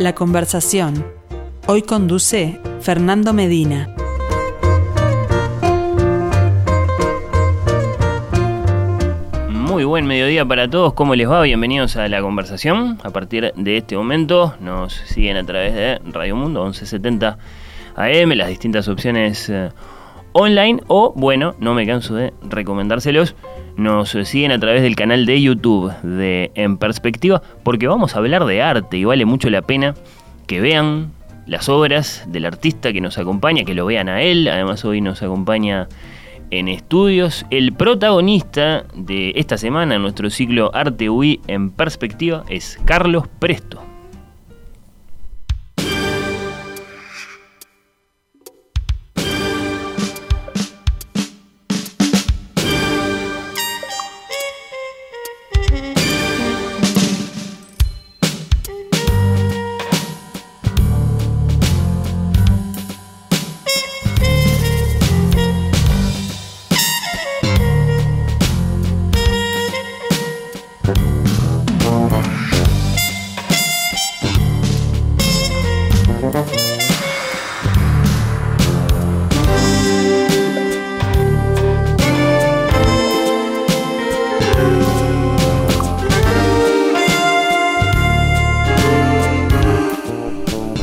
La conversación. Hoy conduce Fernando Medina. Muy buen mediodía para todos, ¿cómo les va? Bienvenidos a la conversación. A partir de este momento nos siguen a través de Radio Mundo 1170 AM, las distintas opciones eh, online o, bueno, no me canso de recomendárselos, nos siguen a través del canal de YouTube de En Perspectiva porque vamos a hablar de arte y vale mucho la pena que vean las obras del artista que nos acompaña, que lo vean a él, además hoy nos acompaña en estudios. El protagonista de esta semana nuestro ciclo Arte UI en perspectiva es Carlos Presto.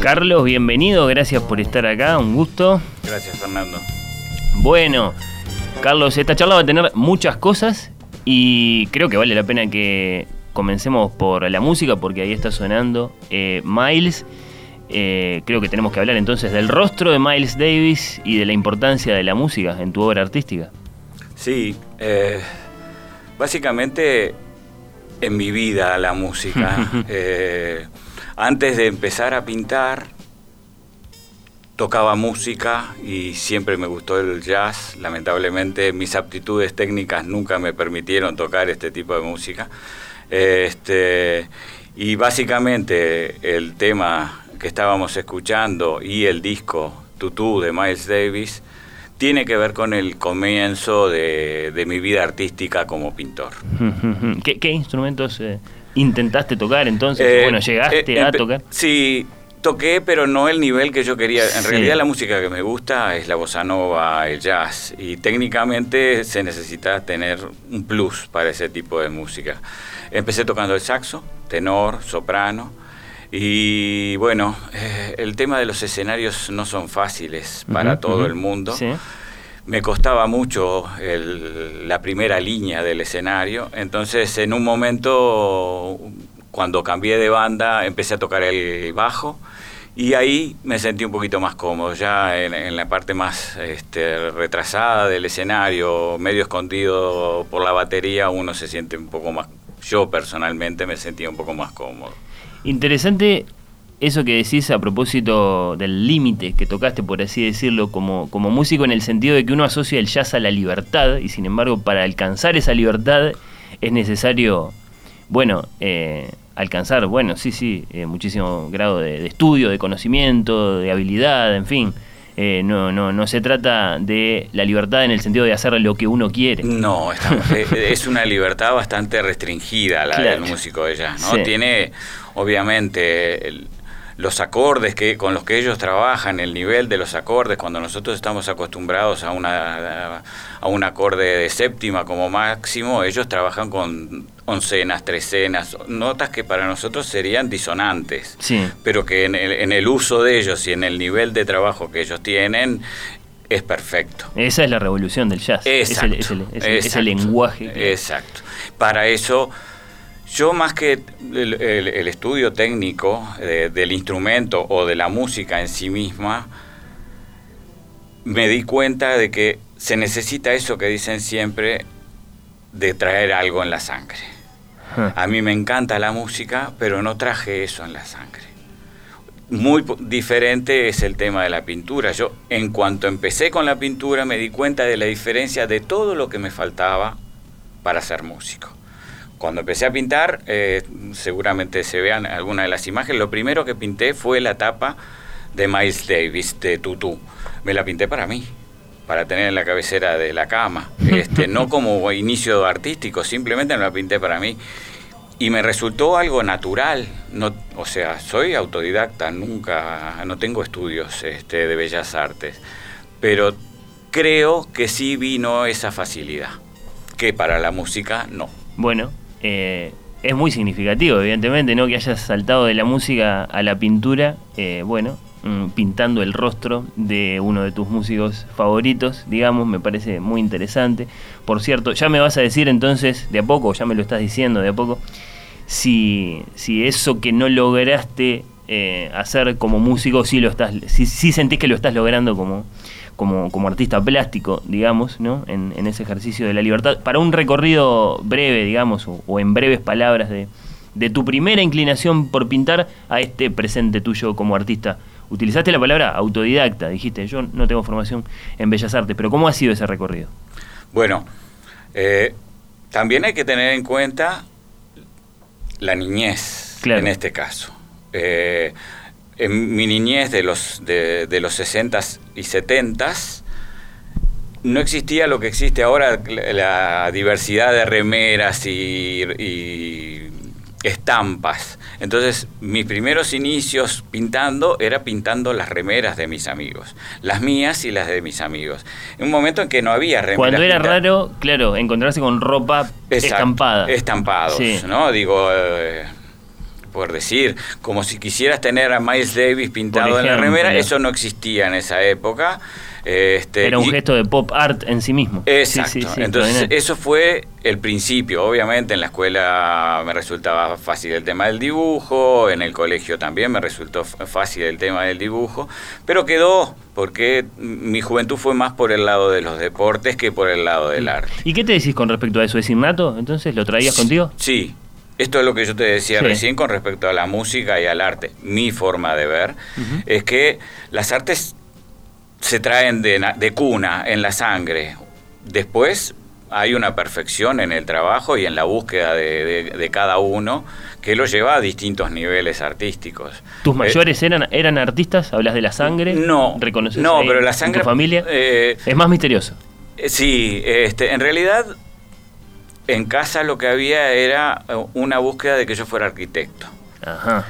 Carlos, bienvenido, gracias por estar acá, un gusto. Gracias, Fernando. Bueno, Carlos, esta charla va a tener muchas cosas y creo que vale la pena que comencemos por la música porque ahí está sonando eh, Miles. Eh, creo que tenemos que hablar entonces del rostro de Miles Davis y de la importancia de la música en tu obra artística. Sí, eh, básicamente en mi vida la música. Antes de empezar a pintar, tocaba música y siempre me gustó el jazz. Lamentablemente mis aptitudes técnicas nunca me permitieron tocar este tipo de música. Este, y básicamente el tema que estábamos escuchando y el disco Tutú de Miles Davis tiene que ver con el comienzo de, mi vida artística como pintor. ¿Qué, instrumentos eh, intentaste tocar entonces? Eh, bueno, llegaste eh, a tocar. Sí, toqué, pero no el nivel que yo quería. En realidad la música que me gusta es la bossa nova, el jazz, y técnicamente se necesita tener un plus para ese tipo de música. Empecé tocando el saxo, tenor, soprano, y bueno, eh, el tema de los escenarios no son fáciles para todo el mundo. ¿Sí? Me costaba mucho la primera línea del escenario, entonces en un momento, cuando cambié de banda, empecé a tocar el bajo y ahí me sentí un poquito más cómodo, ya en, la parte más este, retrasada del escenario, medio escondido por la batería, uno se siente un poco más, yo personalmente me sentía un poco más cómodo. Interesante eso que decís a propósito del límite que tocaste, por así decirlo, como, como músico, en el sentido de que uno asocia el jazz a la libertad, y sin embargo, para alcanzar esa libertad es necesario, bueno, eh, alcanzar, bueno, sí, sí, eh, muchísimo grado de, estudio, de conocimiento, de habilidad, en fin. Eh, no, no, no se trata de la libertad en el sentido de hacer lo que uno quiere. No, es una libertad bastante restringida la del músico de jazz, ¿no? Tiene, obviamente, el, los acordes que con los que ellos trabajan, el nivel de los acordes, cuando nosotros estamos acostumbrados a una a un acorde de séptima como máximo, ellos trabajan con oncenas, trecenas, notas que para nosotros serían disonantes, pero que en el, en el uso de ellos y en el nivel de trabajo que ellos tienen es perfecto. Esa es la revolución del jazz. Exacto, es el, lenguaje. Exacto. Para eso yo más que el, estudio técnico del instrumento o de la música en sí misma, me di cuenta de que se necesita eso que dicen siempre de traer algo en la sangre. A mí me encanta la música, pero no traje eso en la sangre. Muy diferente es el tema de la pintura. Yo, en cuanto empecé con la pintura, me di cuenta de la diferencia de todo lo que me faltaba para ser músico. Cuando empecé a pintar, eh, seguramente se vean algunas de las imágenes, lo primero que pinté fue la tapa de Miles Davis, de Tutu. Me la pinté para mí, para tener en la cabecera de la cama. Este, no como inicio artístico, simplemente me la pinté para mí. y me resultó algo natural. No, o sea, soy autodidacta, nunca, no tengo estudios este, de bellas artes, pero creo que sí vino esa facilidad, que para la música no. Bueno, eh, es muy significativo, evidentemente, ¿no? Que hayas saltado de la música a la pintura, eh, bueno, mm, pintando el rostro de uno de tus músicos favoritos, digamos, me parece muy interesante. Por cierto, ya me vas a decir entonces, de a poco, ya me lo estás diciendo de a poco, si, si eso que no lograste eh, hacer como músico, si lo estás, si, si sentís que lo estás logrando como, como, como artista plástico, digamos, ¿no? En, en, ese ejercicio de la libertad, para un recorrido breve, digamos, o, en breves palabras de, de, tu primera inclinación por pintar a este presente tuyo como artista. Utilizaste la palabra autodidacta, dijiste, yo no tengo formación en Bellas Artes, pero ¿cómo ha sido ese recorrido? Bueno, eh, también hay que tener en cuenta la niñez, claro. en este caso. Eh, en mi niñez de los, de, de los 60 y 70 no existía lo que existe ahora, la diversidad de remeras y, y, estampas. Entonces, mis primeros inicios pintando era pintando las remeras de mis amigos, las mías y las de mis amigos. En un momento en que no había remeras. Cuando era pintadas. raro, claro, encontrarse con ropa Exacto, estampada. Estampados, sí. ¿no? Digo, eh, por decir, como si quisieras tener a Miles Davis pintado ejemplo, en la remera, eso no existía en esa época. Este, Era un y, gesto de pop art en sí mismo. Exacto. Sí, sí, sí, Entonces, eso fue el principio. Obviamente, en la escuela me resultaba fácil el tema del dibujo, en el colegio también me resultó fácil el tema del dibujo, pero quedó porque mi juventud fue más por el lado de los deportes que por el lado del arte. ¿Y qué te decís con respecto a eso? ¿Es innato? Entonces, ¿lo traías contigo? Sí, esto es lo que yo te decía sí. recién con respecto a la música y al arte. Mi forma de ver uh -huh. es que las artes se traen de, de, cuna, en la sangre. Después hay una perfección en el trabajo y en la búsqueda de, de, de cada uno que lo lleva a distintos niveles artísticos. ¿Tus mayores eh, eran, eran artistas? ¿Hablas de la sangre? No. ¿Reconoces no, pero la sangre. ¿Tu familia? Eh, es más misterioso. Sí, este, en realidad en casa lo que había era una búsqueda de que yo fuera arquitecto. Ajá.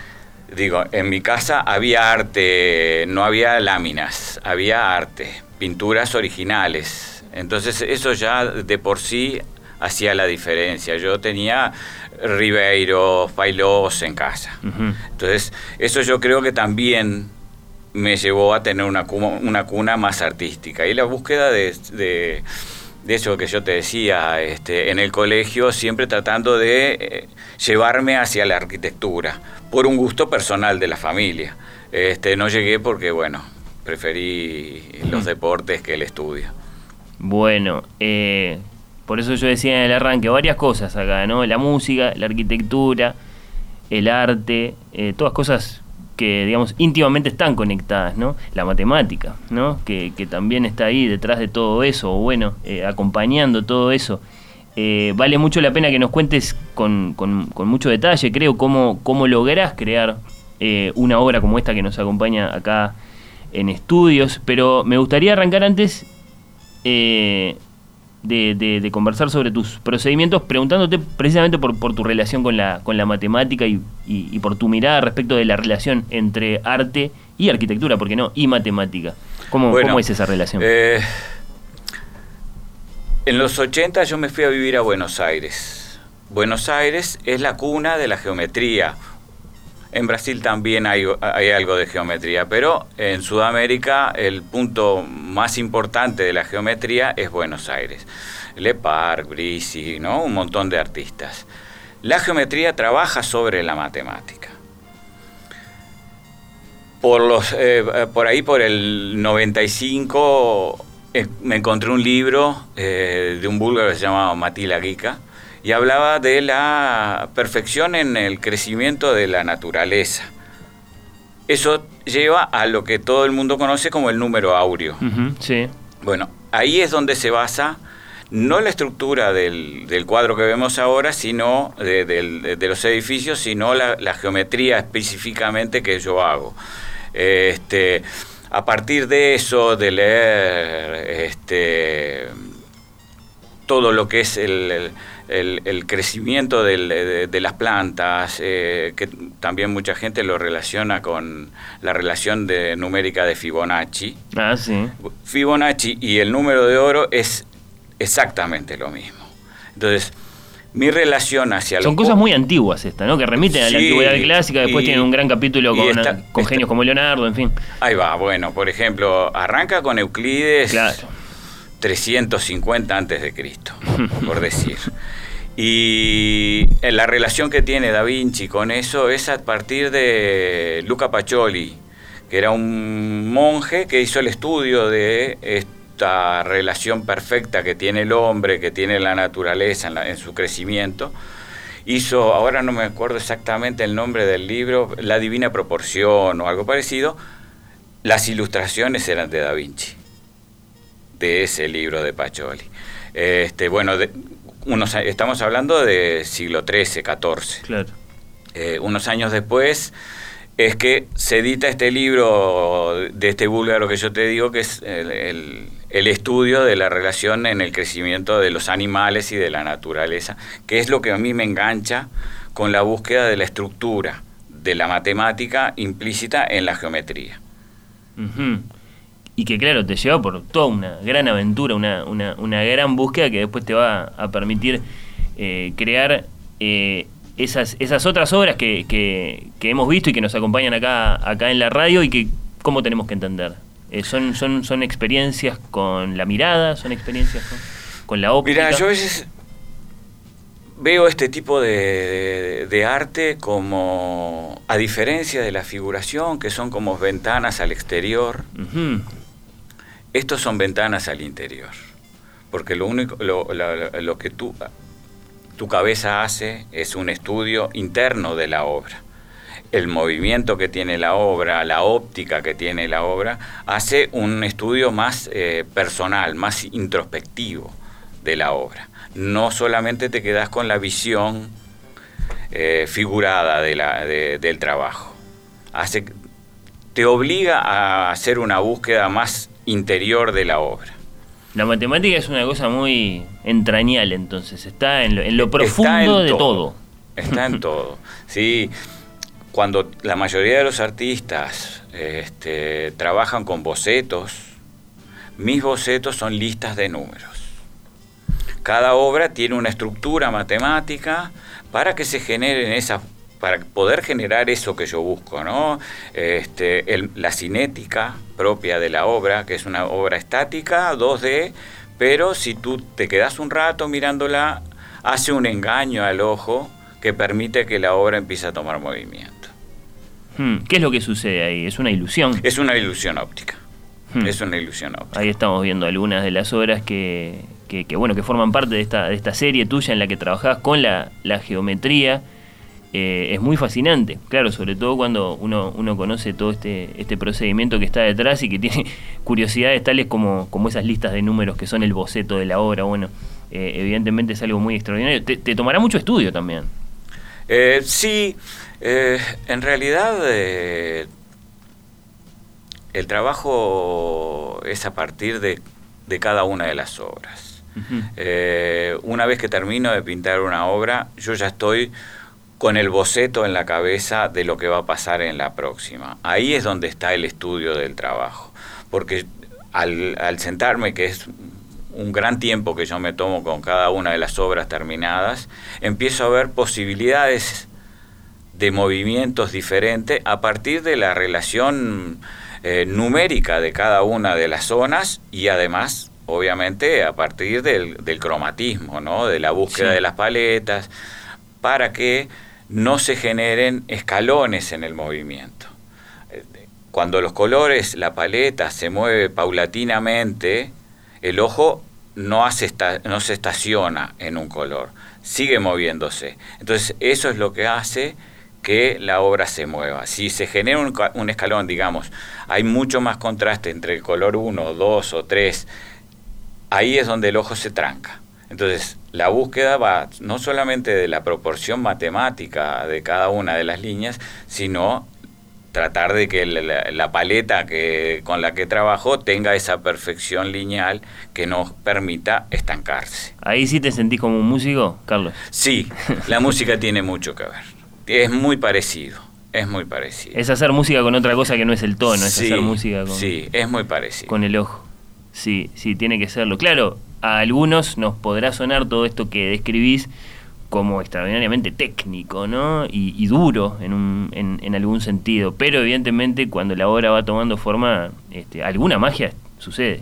Digo, en mi casa había arte, no había láminas, había arte, pinturas originales. Entonces eso ya de por sí hacía la diferencia. Yo tenía Ribeiro, Failós en casa. Uh -huh. Entonces eso yo creo que también me llevó a tener una cuna, una cuna más artística. Y la búsqueda de, de de eso que yo te decía, este, en el colegio siempre tratando de eh, llevarme hacia la arquitectura, por un gusto personal de la familia. Este, no llegué porque, bueno, preferí los deportes que el estudio. Bueno, eh, por eso yo decía en el arranque varias cosas acá, ¿no? La música, la arquitectura, el arte, eh, todas cosas que, digamos, íntimamente están conectadas, ¿no? La matemática, ¿no? Que, que también está ahí detrás de todo eso, o bueno, eh, acompañando todo eso. Eh, vale mucho la pena que nos cuentes con, con, con mucho detalle, creo, cómo, cómo lográs crear eh, una obra como esta que nos acompaña acá en estudios, pero me gustaría arrancar antes de, de, de, conversar sobre tus procedimientos, preguntándote precisamente por, por tu relación con la, con la matemática y, y, y, por tu mirada respecto de la relación entre arte y arquitectura, porque no, y matemática. ¿Cómo, bueno, ¿cómo es esa relación? Eh, en los 80 yo me fui a vivir a Buenos Aires. Buenos Aires es la cuna de la geometría, en Brasil también hay, algo de geometría, pero en Sudamérica el punto más importante de la geometría es Buenos Aires. Lepar, Brisi, ¿no? un montón de artistas. La geometría trabaja sobre la matemática. Por, los, eh, por ahí, por el 95, eh, me encontré un libro eh, de un búlgaro que se llamaba Matila Gica, y hablaba de la perfección en el crecimiento de la naturaleza. Eso lleva a lo que todo el mundo conoce como el número áureo. Uh -huh, sí. Bueno, ahí es donde se basa no la estructura del, del cuadro que vemos ahora, sino de, de, de los edificios, sino la, la, geometría específicamente que yo hago. Este, a partir de eso, de leer este, todo lo que es el, crecimiento de, las plantas, eh, que también mucha gente lo relaciona con la relación de, numérica de Fibonacci. Ah, sí. Fibonacci y el número de oro es exactamente lo mismo. Entonces, mi relación hacia Son cosas muy antiguas estas, ¿no? Que remiten a la antigüedad clásica, después tienen un gran capítulo con, genios como Leonardo, en fin. Ahí va, bueno, por ejemplo, arranca con Euclides. Claro 350 antes de Cristo, por decir. Y la relación que tiene Da Vinci con eso es a partir de Luca Pacioli, que era un monje que hizo el estudio de esta relación perfecta que tiene el hombre, que tiene la naturaleza en, su crecimiento. Hizo, ahora no me acuerdo exactamente el nombre del libro, La Divina Proporción o algo parecido. Las ilustraciones eran de Da Vinci de ese libro de Pacioli. Este, bueno, unos, estamos hablando de siglo XIII, XIV. Claro. Eh, unos años después es que se edita este libro de este búlgaro que yo te digo, que es el, estudio de la relación en el crecimiento de los animales y de la naturaleza, que es lo que a mí me engancha con la búsqueda de la estructura de la matemática implícita en la geometría y que claro, te lleva por toda una gran aventura, una, una, una gran búsqueda que después te va a permitir eh, crear eh, esas, esas otras obras que, que, hemos visto y que nos acompañan acá, acá en la radio y que cómo tenemos que entender. Eh, son, son, son experiencias con la mirada, son experiencias con, la óptica. Mira, yo a veces veo este tipo de, de, arte como, a diferencia de la figuración, que son como ventanas al exterior, estos son ventanas al interior, porque lo único, lo, que tu cabeza hace es un estudio interno de la obra. El movimiento que tiene la obra, la óptica que tiene la obra, hace un estudio más eh, personal, más introspectivo de la obra. No solamente te quedas con la visión eh, figurada de la, del trabajo. Hace, te obliga a hacer una búsqueda más interior de la obra. La matemática es una cosa muy entrañable, entonces, está en lo, profundo de todo. Está en todo. Sí, cuando la mayoría de los artistas este, trabajan con bocetos, mis bocetos son listas de números. Cada obra tiene una estructura matemática para que se generen esas para poder generar eso que yo busco, ¿no? Este, la cinética propia de la obra, que es una obra estática, 2D, pero si tú te quedas un rato mirándola, hace un engaño al ojo que permite que la obra empiece a tomar movimiento. Hmm, ¿Qué es lo que sucede ahí? ¿Es una ilusión? Es una ilusión óptica. Hmm. Es una ilusión óptica. Ahí estamos viendo algunas de las obras que, bueno, que forman parte de esta, de esta serie tuya en la que trabajás con la, la geometría eh, es muy fascinante, claro, sobre todo cuando uno, uno conoce todo este, este procedimiento que está detrás y que tiene curiosidades tales como, como esas listas de números que son el boceto de la obra, bueno, eh, evidentemente es algo muy extraordinario. Te, tomará mucho estudio también. Eh, sí, en realidad el trabajo es a partir de, de cada una de las obras. una vez que termino de pintar una obra, yo ya estoy con el boceto en la cabeza de lo que va a pasar en la próxima. Ahí es donde está el estudio del trabajo, porque al, sentarme, que es un gran tiempo que yo me tomo con cada una de las obras terminadas, empiezo a ver posibilidades de movimientos diferentes a partir de la relación eh, numérica de cada una de las zonas y además, obviamente, a partir del, cromatismo, ¿no? de la búsqueda de las paletas, para que no se generen escalones en el movimiento. Cuando los colores, la paleta se mueve paulatinamente, el ojo no, hace no se estaciona en un color, sigue moviéndose. Entonces eso es lo que hace que la obra se mueva. Si se genera un, un escalón, digamos, hay mucho más contraste entre el color 1, 2 o 3, ahí es donde el ojo se tranca. Entonces, la búsqueda va no solamente de la proporción matemática de cada una de las líneas, sino tratar de que la, paleta que, con la que trabajo tenga esa perfección lineal que nos permita estancarse. Ahí sí te sentís como un músico, Carlos. Sí, la música tiene mucho que ver. Es muy parecido. Es muy parecido. Es hacer música con otra cosa que no es el tono, es hacer música con. Sí, es muy parecido. Con el ojo. Sí, sí, tiene que serlo. Claro, a algunos nos podrá sonar todo esto que describís como extraordinariamente técnico, ¿no? Y, duro en, un, en, algún sentido. Pero evidentemente cuando la obra va tomando forma, este, alguna magia sucede.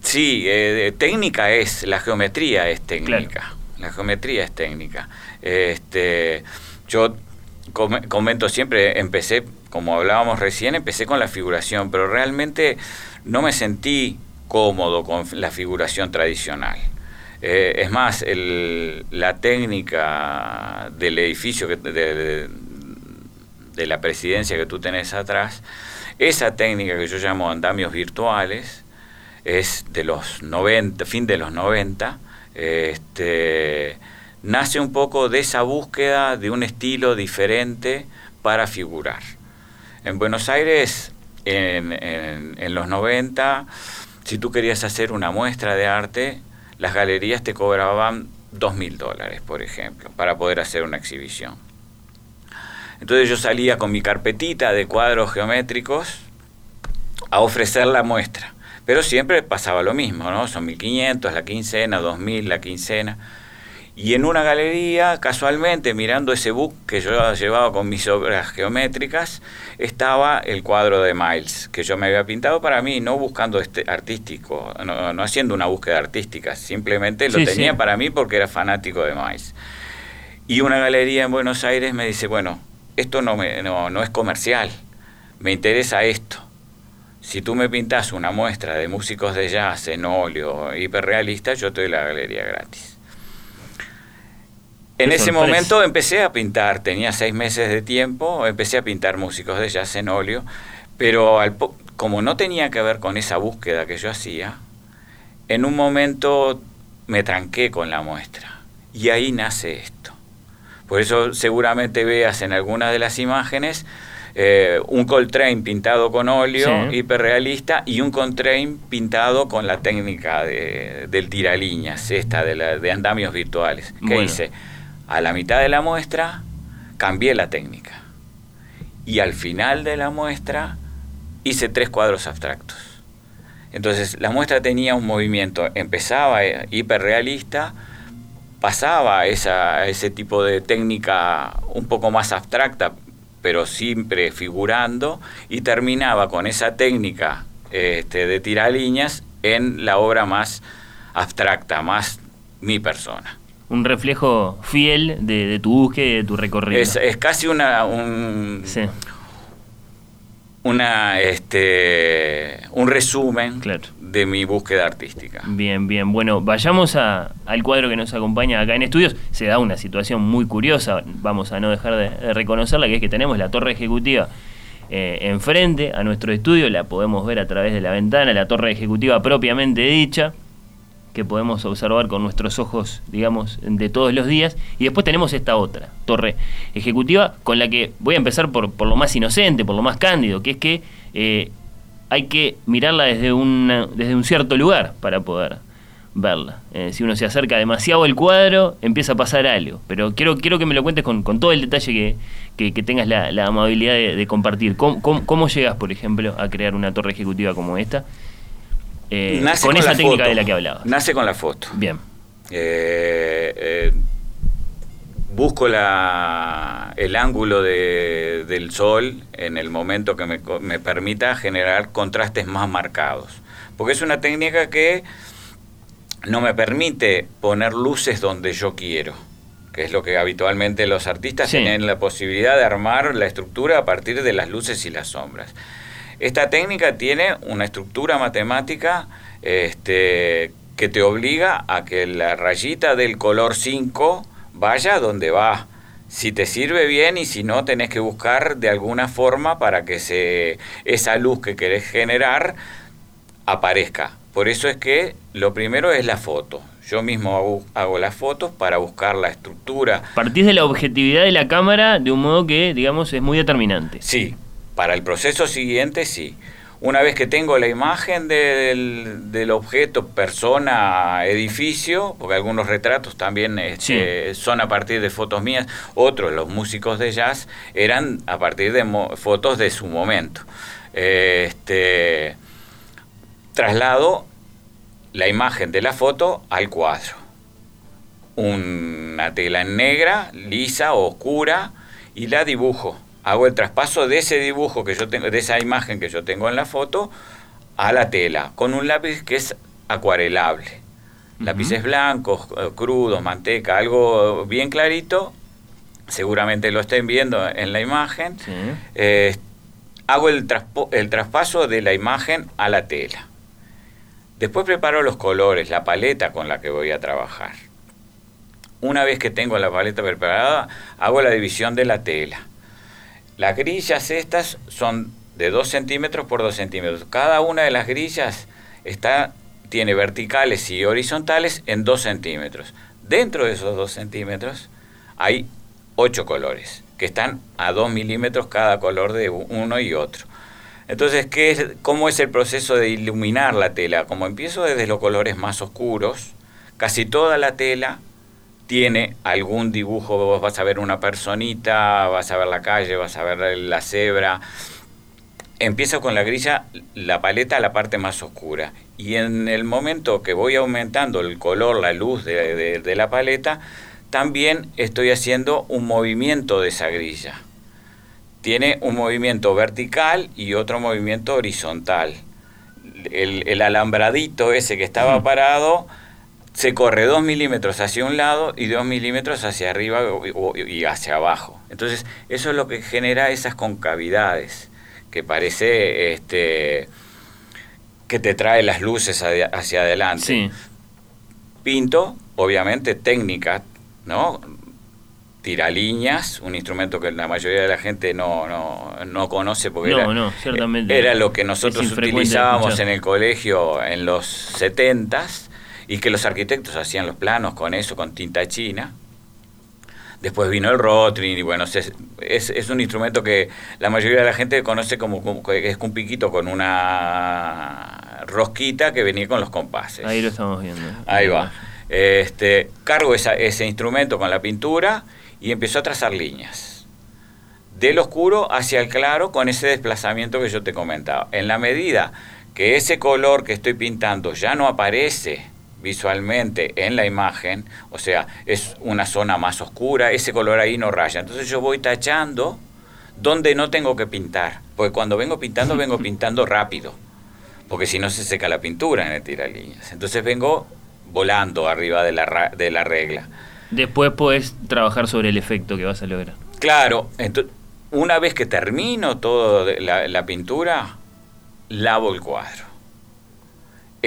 Sí, eh, técnica es, la geometría es técnica. La geometría es técnica. Este, yo comento siempre, empecé, como hablábamos recién, empecé con la figuración, pero realmente no me sentí cómodo con la figuración tradicional. Eh, es más, la técnica del edificio de, la presidencia que tú tenés atrás, esa técnica que yo llamo andamios virtuales, es de los 90, fin de los 90, este, nace un poco de esa búsqueda de un estilo diferente para figurar. En Buenos Aires, en, en los 90, si tú querías hacer una muestra de arte, las galerías te cobraban dos mil dólares, por ejemplo, para poder hacer una exhibición. Entonces yo salía con mi carpetita de cuadros geométricos a ofrecer la muestra. Pero siempre pasaba lo mismo, ¿no? Son 1500 la quincena, 2000 la quincena. Y en una galería, casualmente, mirando ese book que yo llevado con mis obras geométricas, estaba el cuadro de Miles, que yo me había pintado para mí, no buscando este artístico, no, haciendo una búsqueda artística, simplemente lo tenía para mí porque era fanático de Miles. Y una galería en Buenos Aires me dice, bueno, esto no, me, no, no es comercial, me interesa esto. Si tú me pintas una muestra de músicos de jazz en óleo hiperrealista, yo te doy la galería gratis. En ese momento empecé a pintar, tenía seis meses de tiempo, empecé a pintar músicos de jazz en óleo, pero como no tenía que ver con esa búsqueda que yo hacía, en un momento me tranqué con la muestra y ahí nace esto. Por eso seguramente veas en algunas de las imágenes eh, un Coltrane pintado con óleo hiperrealista y un Coltrane pintado con la técnica de, del tiraliñas, esta de, la, de andamios virtuales. ¿Qué hice? A la mitad de la muestra cambié la técnica. Y al final de la muestra hice tres cuadros abstractos. Entonces la muestra tenía un movimiento, empezaba eh, hiperrealista, pasaba esa, ese tipo de técnica un poco más abstracta, pero siempre figurando, y terminaba con esa técnica este, de tiraliñas en la obra más abstracta, más mi persona un reflejo fiel de, tu búsqueda y de tu recorrido. Es, casi una un, una este un resumen de mi búsqueda artística. Bien, bien. Bueno, vayamos a, al cuadro que nos acompaña acá en estudios. Se da una situación muy curiosa, vamos a no dejar de, reconocerla, que es que tenemos la torre ejecutiva eh, enfrente a nuestro estudio, la podemos ver a través de la ventana, la torre ejecutiva propiamente dicha que podemos observar con nuestros ojos, digamos, de todos los días. Y después tenemos esta otra torre ejecutiva con la que voy a empezar por, por lo más inocente, por lo más cándido, que es que eh, hay que mirarla desde, una, desde un cierto lugar para poder verla. Eh, si uno se acerca demasiado al cuadro, empieza a pasar algo. Pero quiero, quiero que me lo cuentes con, todo el detalle que, que, tengas la, amabilidad de, compartir. ¿Cómo, cómo llegas, por ejemplo, a crear una torre ejecutiva como esta? Eh, con, esa técnica de la que hablaba. Nace con la foto. Bien. Eh, eh, busco la, el ángulo del sol en el momento que me, me, permita generar contrastes más marcados. Porque es una técnica que no me permite poner luces donde yo quiero, que es lo que habitualmente los artistas tienen la posibilidad de armar la estructura a partir de las luces y las sombras. Esta técnica tiene una estructura matemática este, que te obliga a que la rayita del color 5 vaya donde va. Si te sirve bien y si no, tenés que buscar de alguna forma para que se, esa luz que querés generar aparezca. Por eso es que lo primero es la foto. Yo mismo hago, hago las fotos para buscar la estructura. Partís de la objetividad de la cámara de un modo que, digamos, es muy determinante. Sí, para el proceso siguiente sí. Una vez que tengo la imagen del, del objeto, persona, edificio, porque algunos retratos también este, son a partir de fotos mías, otros, los músicos de jazz, eran a partir de fotos de su momento. Este, traslado la imagen de la foto al cuadro. Una tela en negra, lisa, oscura, y la dibujo hago el traspaso de ese dibujo que yo tengo, de esa imagen que yo tengo en la foto, a la tela, con un lápiz que es acuarelable. Lápices blancos, eh, crudos, manteca, algo bien clarito, seguramente lo estén viendo en la imagen. Eh, hago el, el traspaso de la imagen a la tela. Después preparo los colores, la paleta con la que voy a trabajar. Una vez que tengo la paleta preparada, hago la división de la tela las grillas estas son de 2 centímetros por 2 centímetros. Cada una de las grillas está, tiene verticales y horizontales en 2 centímetros. Dentro de esos 2 centímetros hay 8 colores, que están a 2 milímetros cada color de uno y otro. Entonces, ¿qué es, ¿cómo es el proceso de iluminar la tela? Como empiezo desde los colores más oscuros, casi toda la tela tiene algún dibujo, vos vas a ver una personita, vas a ver la calle, vas a ver la cebra. Empiezo con la grilla, la paleta la parte más oscura. Y en el momento que voy aumentando el color, la luz de, de la paleta, también estoy haciendo un movimiento de esa grilla. Tiene un movimiento vertical y otro movimiento horizontal. El, el alambradito ese que estaba parado se corre 2 milímetros hacia un lado y 2 milímetros hacia arriba y hacia abajo. Entonces, eso es lo que genera esas concavidades, que parece este, que te trae las luces hacia adelante. Pinto, obviamente, técnica, ¿no? tiraliñas, un instrumento que la mayoría de la gente no, no, no conoce porque era, era, lo que nosotros utilizábamos en el colegio en los setentas y que los arquitectos hacían los planos con eso, con tinta china. Después vino el Rotring y bueno, es, es, un instrumento que la mayoría de la gente conoce como, como es un piquito con una rosquita que venía con los compases. Ahí lo estamos viendo. Ahí va. Este, cargo esa, ese instrumento con la pintura y empezó a trazar líneas. Del oscuro hacia el claro con ese desplazamiento que yo te comentaba. En la medida que ese color que estoy pintando ya no aparece visualmente en la imagen, o sea, es una zona más oscura, ese color ahí no raya. Entonces yo voy tachando donde no tengo que pintar, porque cuando vengo pintando vengo pintando rápido, porque si no se seca la pintura en el tiralíneas. Entonces vengo volando arriba de la, de la regla. Después puedes trabajar sobre el efecto que vas a lograr. Claro, entonces, una vez que termino toda la, la pintura, lavo el cuadro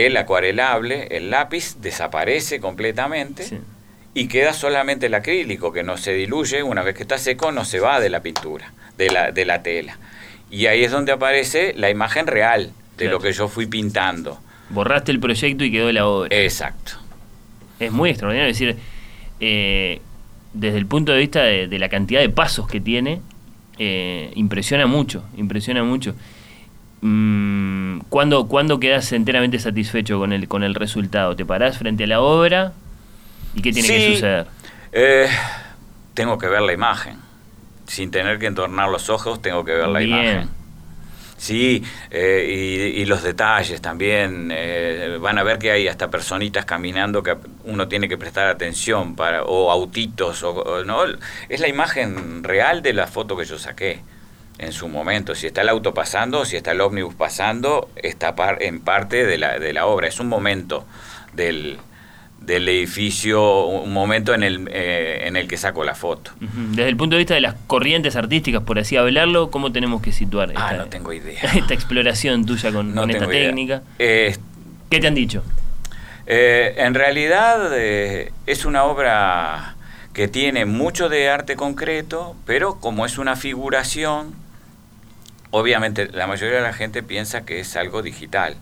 el acuarelable, el lápiz, desaparece completamente y queda solamente el acrílico que no se diluye, una vez que está seco no se va de la pintura, de la, de la tela. Y ahí es donde aparece la imagen real de lo que yo fui pintando. Borraste el proyecto y quedó la obra. Exacto. Es muy extraordinario, es decir, eh, desde el punto de vista de, la cantidad de pasos que tiene, eh, impresiona mucho, impresiona mucho. Mm, ¿cuándo, ¿Cuándo quedas enteramente satisfecho con el, con el resultado? ¿Te parás frente a la obra? ¿Y qué tiene que suceder? Eh, tengo que ver la imagen. Sin tener que entornar los ojos, tengo que ver la imagen. Sí, eh, y, los detalles también. Eh, van a ver que hay hasta personitas caminando que uno tiene que prestar atención, para o autitos, o, ¿no? Es la imagen real de la foto que yo saqué en su momento. Si está el auto pasando, si está el ómnibus pasando, está en parte de la, de la obra. Es un momento del, del edificio, un momento en el, eh, en el que saco la foto. Desde el punto de vista de las corrientes artísticas, por así hablarlo, ¿cómo tenemos que situar ah, esta, no tengo idea. esta exploración tuya con, esta técnica? ¿Qué te han dicho? Eh, en realidad eh, es una obra que tiene mucho de arte concreto, pero como es una figuración, obviamente la mayoría de la gente piensa que es algo digital.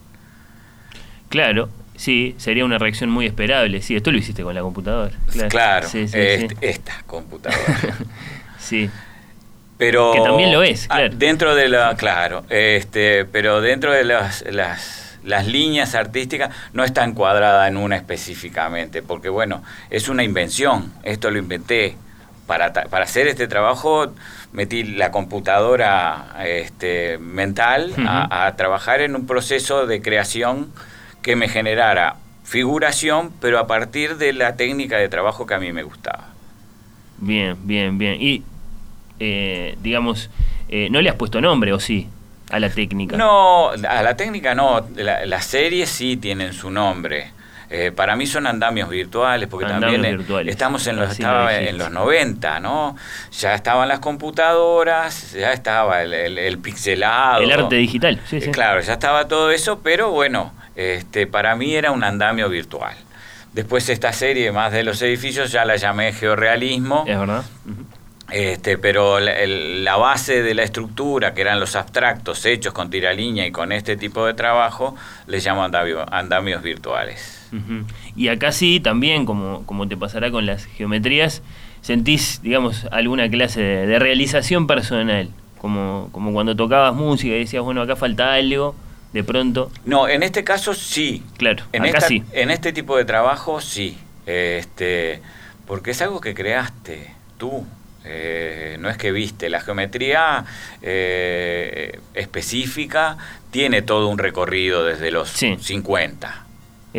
Claro, Sí, sería una reacción muy esperable. Sí, esto lo hiciste con la computadora. Claro, esta computadora. sí. Pero que también lo es, ah, Dentro de la, claro, este, pero dentro de las, las, las líneas artísticas no está encuadrada en una específicamente, porque bueno, es una invención. Esto lo inventé para, para hacer este trabajo metí la computadora este, mental a, trabajar en un proceso de creación que me generara figuración, pero a partir de la técnica de trabajo que a mí me gustaba. Bien, bien, bien. Y, eh, digamos, eh, ¿no le has puesto nombre o sí? A la técnica. No, a la técnica no. las series sí tienen su nombre. Eh, para mí son andamios virtuales, porque también estamos en los, en los 90, ¿no? Ya estaban las computadoras, ya estaba el, el, pixelado. El arte digital, sí, sí. Claro, ya estaba todo eso, pero bueno, este, para mí era un andamio virtual. Después esta serie más de los edificios ya la llamé georrealismo. Es verdad. Este, pero la, base de la estructura, que eran los abstractos hechos con tiralínea y con este tipo de trabajo, les llamo andamios virtuales. Y acá sí, también, como, como te pasará con las geometrías, sentís, digamos, alguna clase de, realización personal, como, como cuando tocabas música y decías, bueno, acá falta algo, de pronto. No, en este caso sí. Claro, en acá sí. En este tipo de trabajo sí, este, porque es algo que creaste tú. Eh, no es que viste, la geometría eh, específica tiene todo un recorrido desde los 50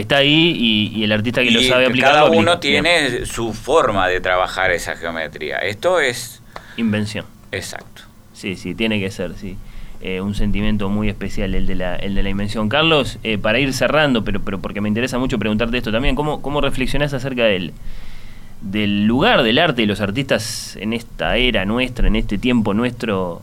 está ahí y, el artista que lo sabe aplicar. Cada uno tiene su forma de trabajar esa geometría. Esto es... Invención. Exacto. Sí, sí, tiene que ser, sí. Eh, un sentimiento muy especial el de la, el de la invención. Carlos, eh, para ir cerrando, pero, pero porque me interesa mucho preguntarte esto también, ¿cómo, cómo reflexionás acerca del, del lugar del arte y los artistas en esta era nuestra, en este tiempo nuestro,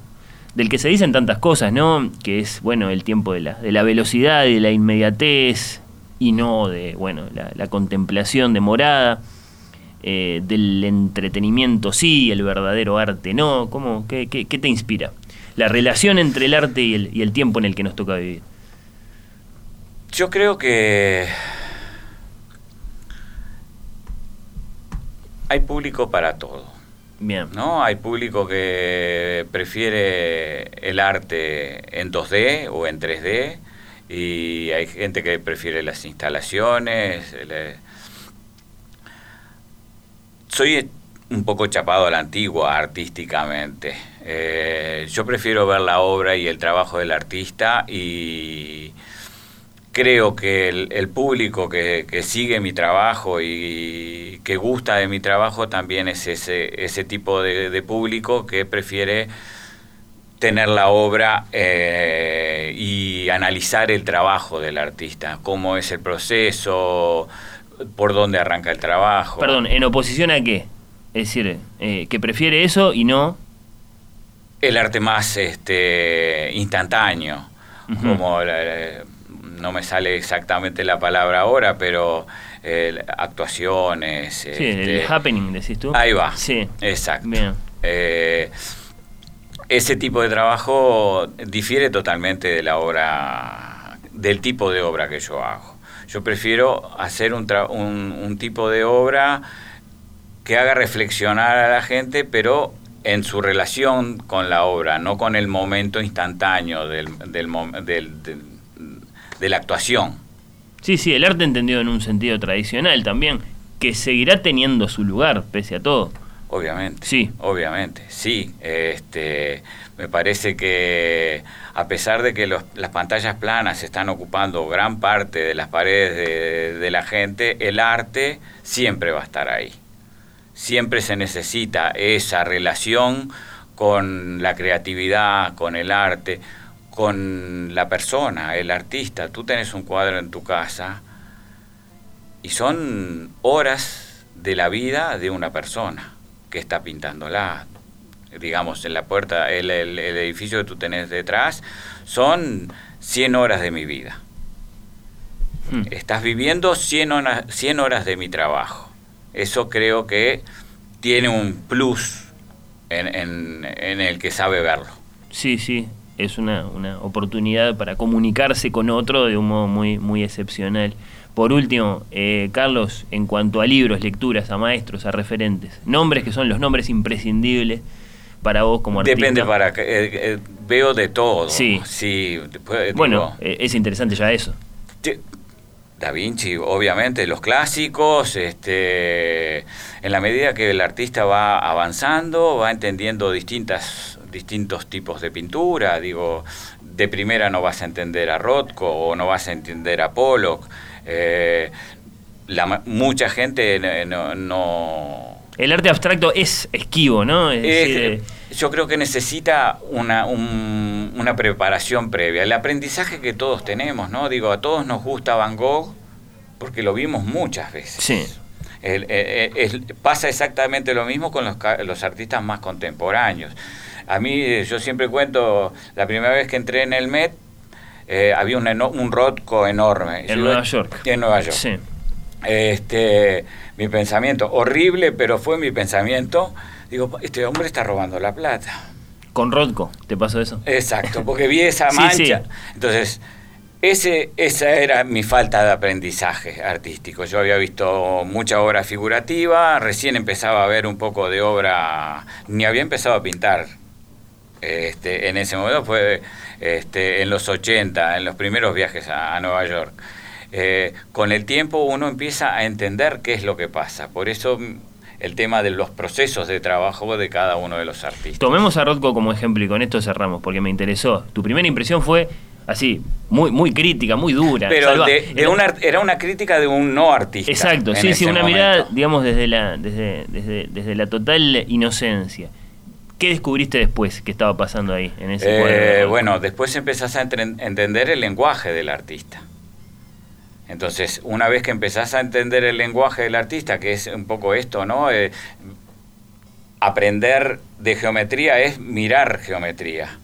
del que se dicen tantas cosas, ¿no? Que es, bueno, el tiempo de la, de la velocidad y de la inmediatez, y no de bueno la, contemplación demorada, eh, del entretenimiento sí, el verdadero arte no. ¿Cómo, qué, qué, te inspira? La relación entre el arte y el, y el tiempo en el que nos toca vivir. Yo creo que hay público para todo. Bien. ¿No? Hay público que prefiere el arte en 2D o en 3D y hay gente que prefiere las instalaciones. Soy un poco chapado a la antigua artísticamente. Eh, yo prefiero ver la obra y el trabajo del artista y creo que el, público que, sigue mi trabajo y que gusta de mi trabajo también es ese, ese tipo de público que prefiere tener la obra eh, y analizar el trabajo del artista, cómo es el proceso, por dónde arranca el trabajo. Perdón, ¿en oposición a qué? Es decir, eh, que prefiere eso y no... El arte más este, instantáneo, como no me sale exactamente la palabra ahora, pero actuaciones. Sí, el este, happening, decís tú. Ahí va. Sí. Exacto. Bien. Eh, ese tipo de trabajo difiere totalmente de la obra, del tipo de obra que yo hago. Yo prefiero hacer un, un, tipo de obra que haga reflexionar a la gente, pero en su relación con la obra, no con el momento instantáneo del, del, de la actuación. Sí, sí, el arte entendido en un sentido tradicional también, que seguirá teniendo su lugar, pese a todo. Obviamente. Sí. Obviamente, sí. Este, me parece que a pesar de que las pantallas planas están ocupando gran parte de las paredes de, la gente, el arte siempre va a estar ahí. Siempre se necesita esa relación con la creatividad, con el arte, con la persona, el artista. Tú tienes un cuadro en tu casa y son horas de la vida de una persona que está pintándola. Digamos, en la puerta, el, edificio que tú tenés detrás, son 100 horas de mi vida. Hmm. Estás viviendo 100 horas, 100 horas de mi trabajo. Eso creo que tiene un plus en, en, el que sabe verlo. Sí, sí. Es una, una, oportunidad para comunicarse con otro de un modo muy, muy excepcional. Por último, eh, Carlos, en cuanto a libros, lecturas, a maestros, a referentes, nombres que son los nombres imprescindibles para vos como artista. Depende para que eh, eh, veo de todo. Sí. sí bueno, es interesante ya eso. Da Vinci, obviamente, los clásicos, este, en la medida que el artista va avanzando, va entendiendo distintas, distintos tipos de pintura, digo, de primera no vas a entender a Rothko o no vas a entender a Pollock, eh, la, mucha gente no, El arte abstracto es esquivo, ¿no? Eh, yo creo que necesita una, una preparación previa. El aprendizaje que todos tenemos, ¿no? Digo, a todos nos gusta Van Gogh porque lo vimos muchas veces. Sí. pasa exactamente lo mismo con los, los artistas más contemporáneos. A mí, yo siempre cuento, la primera vez que entré en el Met, eh, había un, un Rothko enorme. En Nueva York. En Nueva York. Sí. Este, mi pensamiento, horrible, pero fue mi pensamiento. Digo, este hombre está robando la plata. Con Rothko, ¿te pasó eso? Exacto, porque vi esa mancha. Entonces, ese, esa era mi falta de aprendizaje artístico. Yo había visto mucha obra figurativa, recién empezaba a ver un poco de obra, ni había empezado a pintar este, en ese momento fue este, en los 80, en los primeros viajes a, Nueva York. Eh, con el tiempo uno empieza a entender qué es lo que pasa. Por eso mm, el tema de los procesos de trabajo de cada uno de los artistas. Tomemos a Rothko como ejemplo y con esto cerramos, porque me interesó. Tu primera impresión fue así, muy, muy crítica, muy dura. Pero de, una, era una crítica de un no artista. Exacto, sí, sí, una mirada, digamos, desde la, desde, desde, desde la total inocencia. ¿Qué descubriste después que estaba pasando ahí en ese eh, Bueno, después empezás a entender el lenguaje del artista. Entonces, una vez que empezás a entender el lenguaje del artista, que es un poco esto, ¿no? Eh, aprender de geometría es mirar geometría.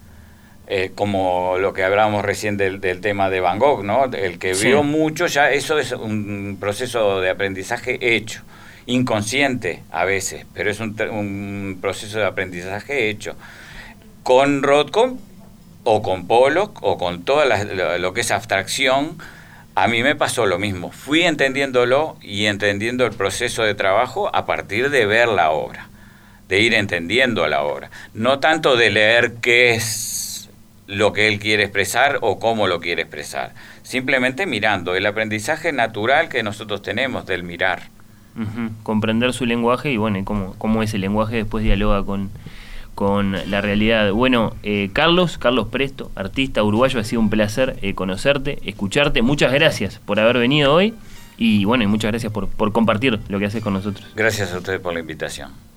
Eh, como lo que hablábamos recién del, tema de Van Gogh, ¿no? El que vio mucho, ya eso es un proceso de aprendizaje hecho inconsciente a veces, pero es un, proceso de aprendizaje hecho. Con Rothko o con Pollock o con toda lo que es abstracción, a mí me pasó lo mismo. Fui entendiéndolo y entendiendo el proceso de trabajo a partir de ver la obra, de ir entendiendo la obra. No tanto de leer qué es lo que él quiere expresar o cómo lo quiere expresar. Simplemente mirando el aprendizaje natural que nosotros tenemos del mirar. Comprender su lenguaje y bueno, cómo, cómo ese lenguaje después dialoga con, con la realidad. Bueno, eh, Carlos, Carlos Presto, artista uruguayo, ha sido un placer eh, conocerte, escucharte. Muchas gracias por haber venido hoy y bueno, y muchas gracias por, por compartir lo que haces con nosotros. Gracias a ustedes por la invitación.